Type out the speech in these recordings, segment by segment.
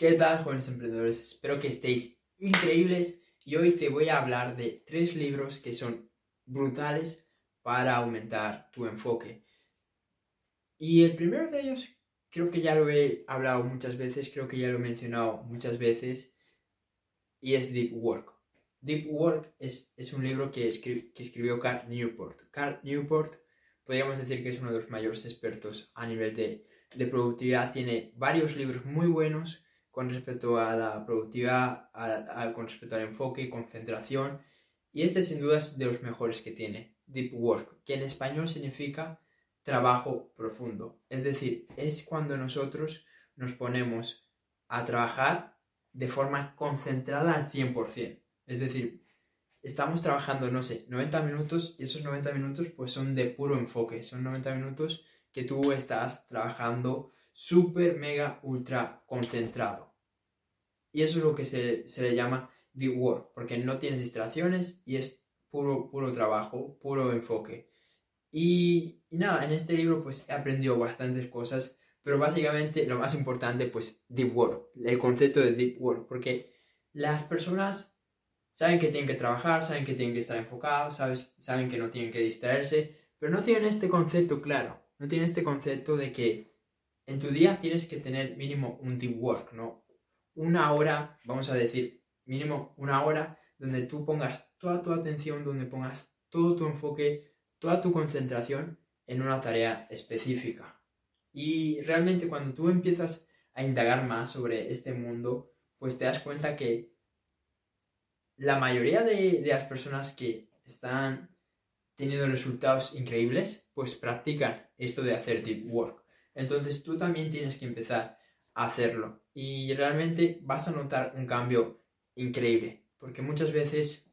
¿Qué tal, jóvenes emprendedores? Espero que estéis increíbles y hoy te voy a hablar de tres libros que son brutales para aumentar tu enfoque. Y el primero de ellos, creo que ya lo he hablado muchas veces, creo que ya lo he mencionado muchas veces, y es Deep Work. Deep Work es, es un libro que, escribió Carl Newport. Carl Newport, podríamos decir que es uno de los mayores expertos a nivel de, de productividad, tiene varios libros muy buenos con respecto a la productividad, con respecto al enfoque, concentración. Y este sin duda es de los mejores que tiene, Deep Work, que en español significa trabajo profundo. Es decir, es cuando nosotros nos ponemos a trabajar de forma concentrada al 100%. Es decir, estamos trabajando, no sé, 90 minutos y esos 90 minutos pues son de puro enfoque. Son 90 minutos que tú estás trabajando súper, mega, ultra concentrado. Y eso es lo que se, le llama deep work, porque no tienes distracciones y es puro, puro trabajo, puro enfoque. Y, nada, en este libro pues he aprendido bastantes cosas, pero básicamente lo más importante pues deep work, el concepto de deep work, porque las personas saben que tienen que trabajar, saben que tienen que estar enfocados, sabes, saben que no tienen que distraerse, pero no tienen este concepto claro, no tienen este concepto de que en tu día tienes que tener mínimo un deep work, ¿no? Una hora, vamos a decir, mínimo una hora donde tú pongas toda tu atención, donde pongas todo tu enfoque, toda tu concentración en una tarea específica. Y realmente cuando tú empiezas a indagar más sobre este mundo, pues te das cuenta que la mayoría de, de las personas que están teniendo resultados increíbles, pues practican esto de hacer deep work. Entonces tú también tienes que empezar a hacerlo y realmente vas a notar un cambio increíble, porque muchas veces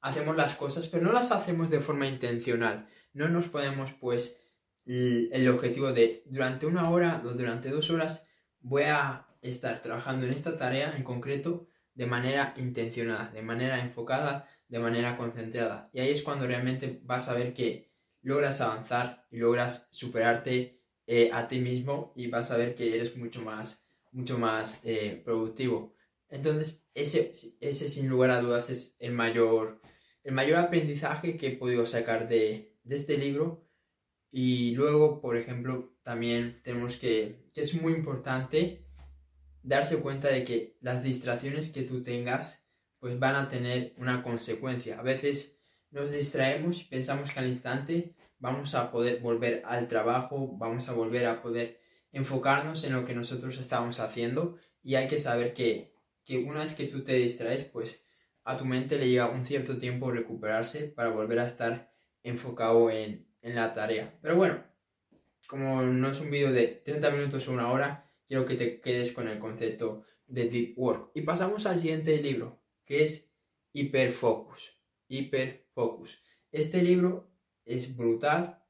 hacemos las cosas, pero no las hacemos de forma intencional. No nos ponemos pues el objetivo de durante una hora o durante dos horas voy a estar trabajando en esta tarea en concreto de manera intencionada, de manera enfocada, de manera concentrada. Y ahí es cuando realmente vas a ver que logras avanzar y logras superarte eh, a ti mismo y vas a ver que eres mucho más, mucho más eh, productivo. Entonces, ese, ese sin lugar a dudas es el mayor, el mayor aprendizaje que he podido sacar de, de este libro. Y luego, por ejemplo, también tenemos que, que es muy importante darse cuenta de que las distracciones que tú tengas pues van a tener una consecuencia. A veces nos distraemos y pensamos que al instante vamos a poder volver al trabajo, vamos a volver a poder enfocarnos en lo que nosotros estamos haciendo y hay que saber que, una vez que tú te distraes, pues a tu mente le lleva un cierto tiempo recuperarse para volver a estar enfocado en, en la tarea. Pero bueno, como no es un vídeo de 30 minutos o una hora, quiero que te quedes con el concepto de deep work. Y pasamos al siguiente libro, que es Hiperfocus. Hiperfocus. Este libro es brutal.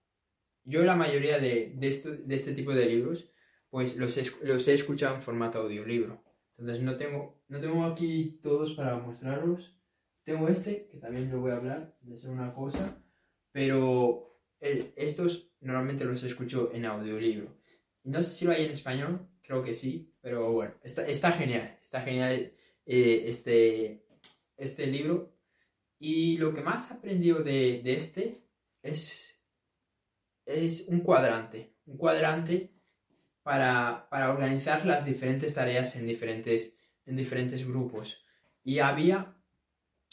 Yo la mayoría de, de, este tipo de libros, pues los los he escuchado en formato audiolibro. Entonces no tengo, no tengo aquí todos para mostrarlos. Tengo este, que también lo voy a hablar, de ser una cosa, pero estos normalmente los escucho en audiolibro. No sé si lo hay en español, creo que sí, pero bueno, está, está genial, está genial eh, este, este libro. Y lo que más he aprendido de, de este es, es un cuadrante, un cuadrante para, organizar las diferentes tareas en diferentes, en diferentes grupos. Y había,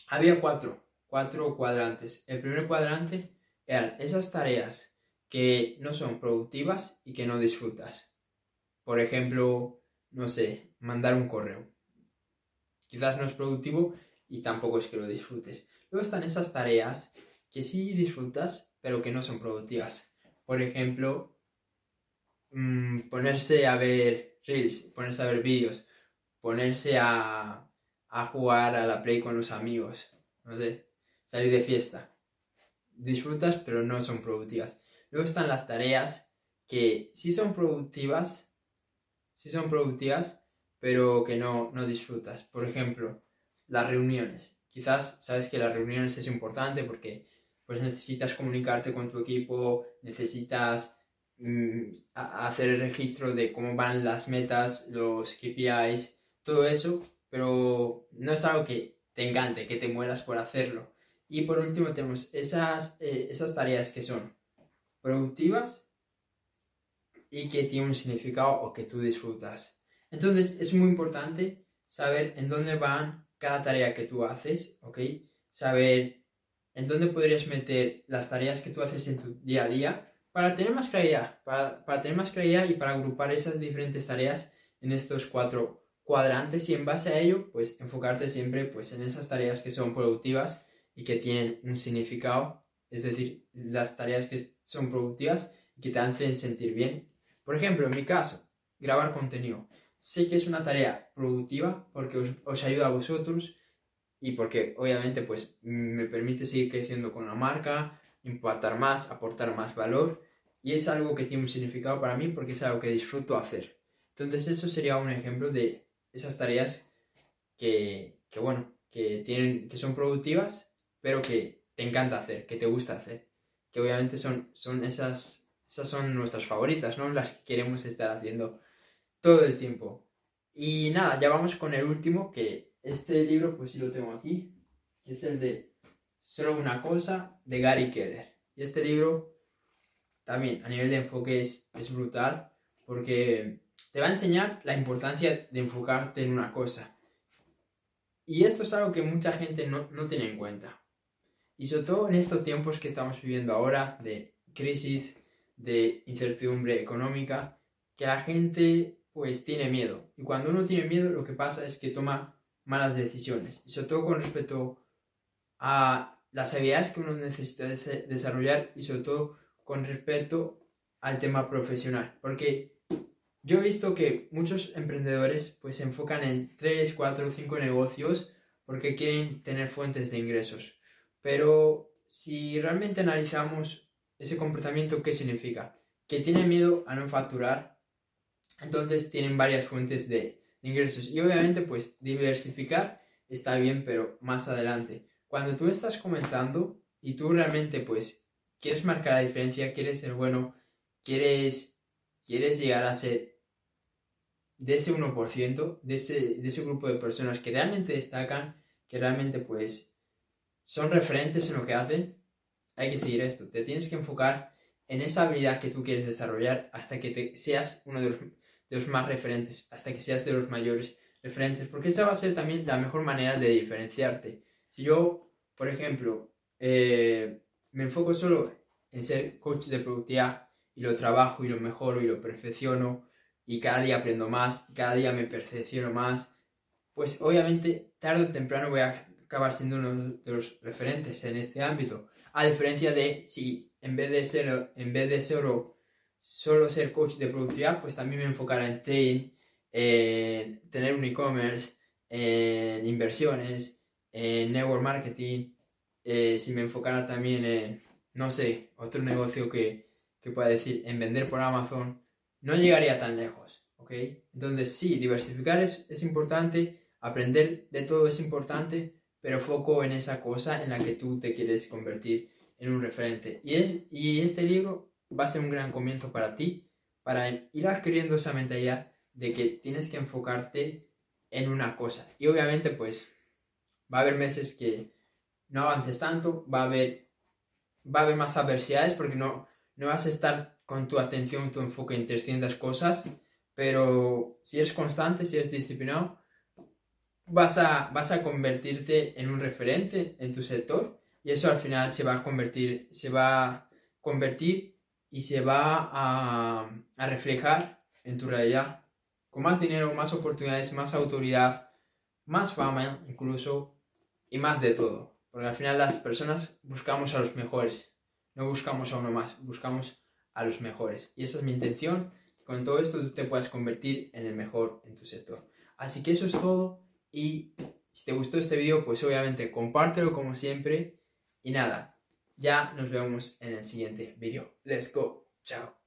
había cuatro, cuatro cuadrantes. El primer cuadrante eran esas tareas que no son productivas y que no disfrutas. Por ejemplo, no sé, mandar un correo. Quizás no es productivo y tampoco es que lo disfrutes. Luego están esas tareas que sí disfrutas, pero que no son productivas. Por ejemplo, mm, ponerse a ver reels, ponerse a ver vídeos, ponerse a, a jugar a la play con los amigos, no sé, salir de fiesta. Disfrutas, pero no son productivas. Luego están las tareas que sí son productivas, sí son productivas, pero que no, no disfrutas. Por ejemplo, las reuniones. Quizás sabes que las reuniones es importante porque pues necesitas comunicarte con tu equipo, necesitas mm, hacer el registro de cómo van las metas, los KPIs, todo eso, pero no es algo que te encante, que te mueras por hacerlo. Y por último tenemos esas, eh, esas tareas que son productivas y que tienen un significado o que tú disfrutas. Entonces es muy importante saber en dónde van cada tarea que tú haces, ¿ok? Saber en dónde podrías meter las tareas que tú haces en tu día a día para tener más claridad, para, tener más claridad y para agrupar esas diferentes tareas en estos cuatro cuadrantes y en base a ello, pues enfocarte siempre pues en esas tareas que son productivas y que tienen un significado, es decir, las tareas que son productivas y que te hacen sentir bien. Por ejemplo, en mi caso, grabar contenido. Sé que es una tarea productiva porque os, ayuda a vosotros y porque obviamente pues me permite seguir creciendo con la marca, impactar más, aportar más valor y es algo que tiene un significado para mí porque es algo que disfruto hacer. Entonces eso sería un ejemplo de esas tareas que, bueno, que, tienen, que son productivas, pero que te encanta hacer, que te gusta hacer. Que obviamente son, son esas, esas son nuestras favoritas, ¿no? Las que queremos estar haciendo todo el tiempo. Y nada, ya vamos con el último, que este libro, pues sí lo tengo aquí, que es el de Solo una cosa, de Gary Keller. Y este libro también a nivel de enfoque es, es brutal, porque te va a enseñar la importancia de enfocarte en una cosa. Y esto es algo que mucha gente no, tiene en cuenta. Y sobre todo en estos tiempos que estamos viviendo ahora de crisis, de incertidumbre económica, que la gente pues tiene miedo. Y cuando uno tiene miedo lo que pasa es que toma malas decisiones. Y sobre todo con respecto a las habilidades que uno necesita desarrollar y sobre todo con respecto al tema profesional. Porque yo he visto que muchos emprendedores pues se enfocan en 3, 4, 5 negocios porque quieren tener fuentes de ingresos. Pero si realmente analizamos ese comportamiento, ¿qué significa? Que tienen miedo a no facturar, entonces tienen varias fuentes de, ingresos. Y obviamente pues diversificar está bien, pero más adelante. Cuando tú estás comenzando y tú realmente pues quieres marcar la diferencia, quieres ser bueno, quieres, quieres llegar a ser de ese 1%, de ese, de ese grupo de personas que realmente destacan, que realmente pues son referentes en lo que hacen, hay que seguir esto. Te tienes que enfocar en esa habilidad que tú quieres desarrollar hasta que te, seas uno de los, más referentes, hasta que seas de los mayores referentes, porque esa va a ser también la mejor manera de diferenciarte. Si yo, por ejemplo, eh, me enfoco solo en ser coach de productividad y lo trabajo y lo mejoro y lo perfecciono, y cada día aprendo más, cada día me percepciono más, pues obviamente tarde o temprano voy a acabar siendo uno de los referentes en este ámbito. A diferencia de si en vez de ser, en vez de solo, solo ser coach de productividad, pues también me enfocara en trading, en tener un e-commerce, en inversiones, en network marketing, eh, si me enfocara también en, no sé, otro negocio que, que pueda decir, en vender por Amazon, no llegaría tan lejos, ¿ok? Entonces sí, diversificar es, importante, aprender de todo es importante, pero foco en esa cosa en la que tú te quieres convertir en un referente. Y, es, y este libro va a ser un gran comienzo para ti, para ir adquiriendo esa mentalidad de que tienes que enfocarte en una cosa. Y obviamente pues va a haber meses que no avances tanto, va a haber, va a haber más adversidades porque no, no vas a estar con tu atención, tu enfoque en 300 cosas, pero si eres constante, si eres disciplinado, vas a, vas a convertirte en un referente en tu sector y eso al final se va a convertir, se va a convertir y se va a, reflejar en tu realidad con más dinero, más oportunidades, más autoridad, más fama incluso y más de todo. Porque al final las personas buscamos a los mejores, no buscamos a uno más, buscamos a los mejores. Y esa es mi intención, que con todo esto tú te puedas convertir en el mejor en tu sector. Así que eso es todo y si te gustó este vídeo, pues obviamente compártelo como siempre y nada, ya nos vemos en el siguiente vídeo. Let's go, chao.